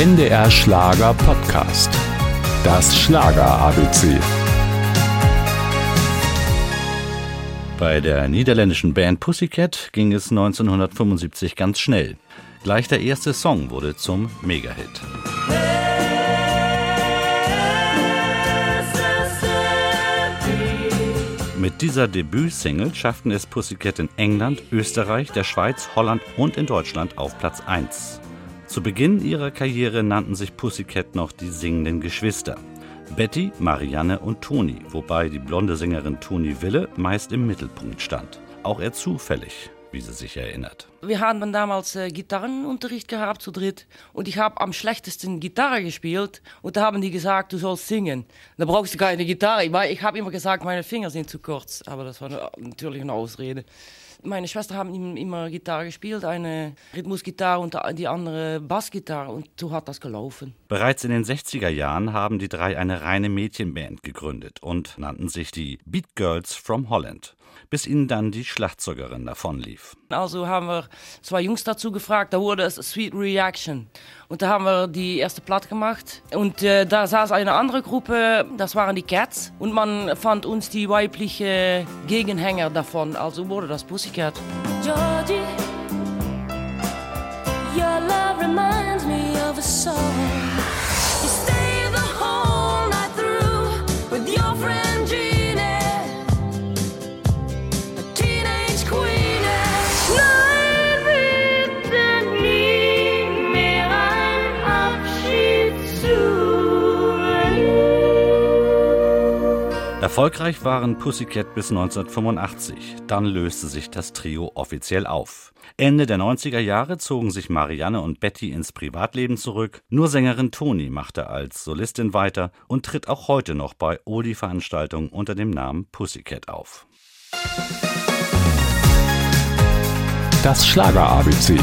NDR Schlager Podcast. Das Schlager ABC. Bei der niederländischen Band Pussycat ging es 1975 ganz schnell. Gleich der erste Song wurde zum Megahit. Mit dieser Debütsingle schafften es Pussycat in England, Österreich, der Schweiz, Holland und in Deutschland auf Platz 1. Zu Beginn ihrer Karriere nannten sich Pussycat noch die singenden Geschwister. Betty, Marianne und Toni, wobei die blonde Sängerin Toni Wille meist im Mittelpunkt stand. Auch eher zufällig, wie sie sich erinnert. Wir haben damals äh, Gitarrenunterricht gehabt zu dritt und ich habe am schlechtesten Gitarre gespielt und da haben die gesagt, du sollst singen. Da brauchst du keine Gitarre, weil ich habe immer gesagt, meine Finger sind zu kurz, aber das war natürlich eine Ausrede. Meine Schwester haben immer Gitarre gespielt, eine Rhythmusgitarre und die andere Bassgitarre und so hat das gelaufen. Bereits in den 60er Jahren haben die drei eine reine Mädchenband gegründet und nannten sich die Beat Girls from Holland bis ihnen dann die Schlagzeugerin davonlief. Also haben wir zwei Jungs dazu gefragt, da wurde es Sweet Reaction. Und da haben wir die erste Platte gemacht. Und äh, da saß eine andere Gruppe, das waren die Cats. Und man fand uns die weibliche Gegenhänger davon, also wurde das Pussycat. Georgie, your love reminds me of a song. Erfolgreich waren Pussycat bis 1985. Dann löste sich das Trio offiziell auf. Ende der 90er Jahre zogen sich Marianne und Betty ins Privatleben zurück. Nur Sängerin Toni machte als Solistin weiter und tritt auch heute noch bei Oldie-Veranstaltungen unter dem Namen Pussycat auf. Das Schlager ABC.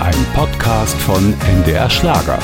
Ein Podcast von NDR Schlager.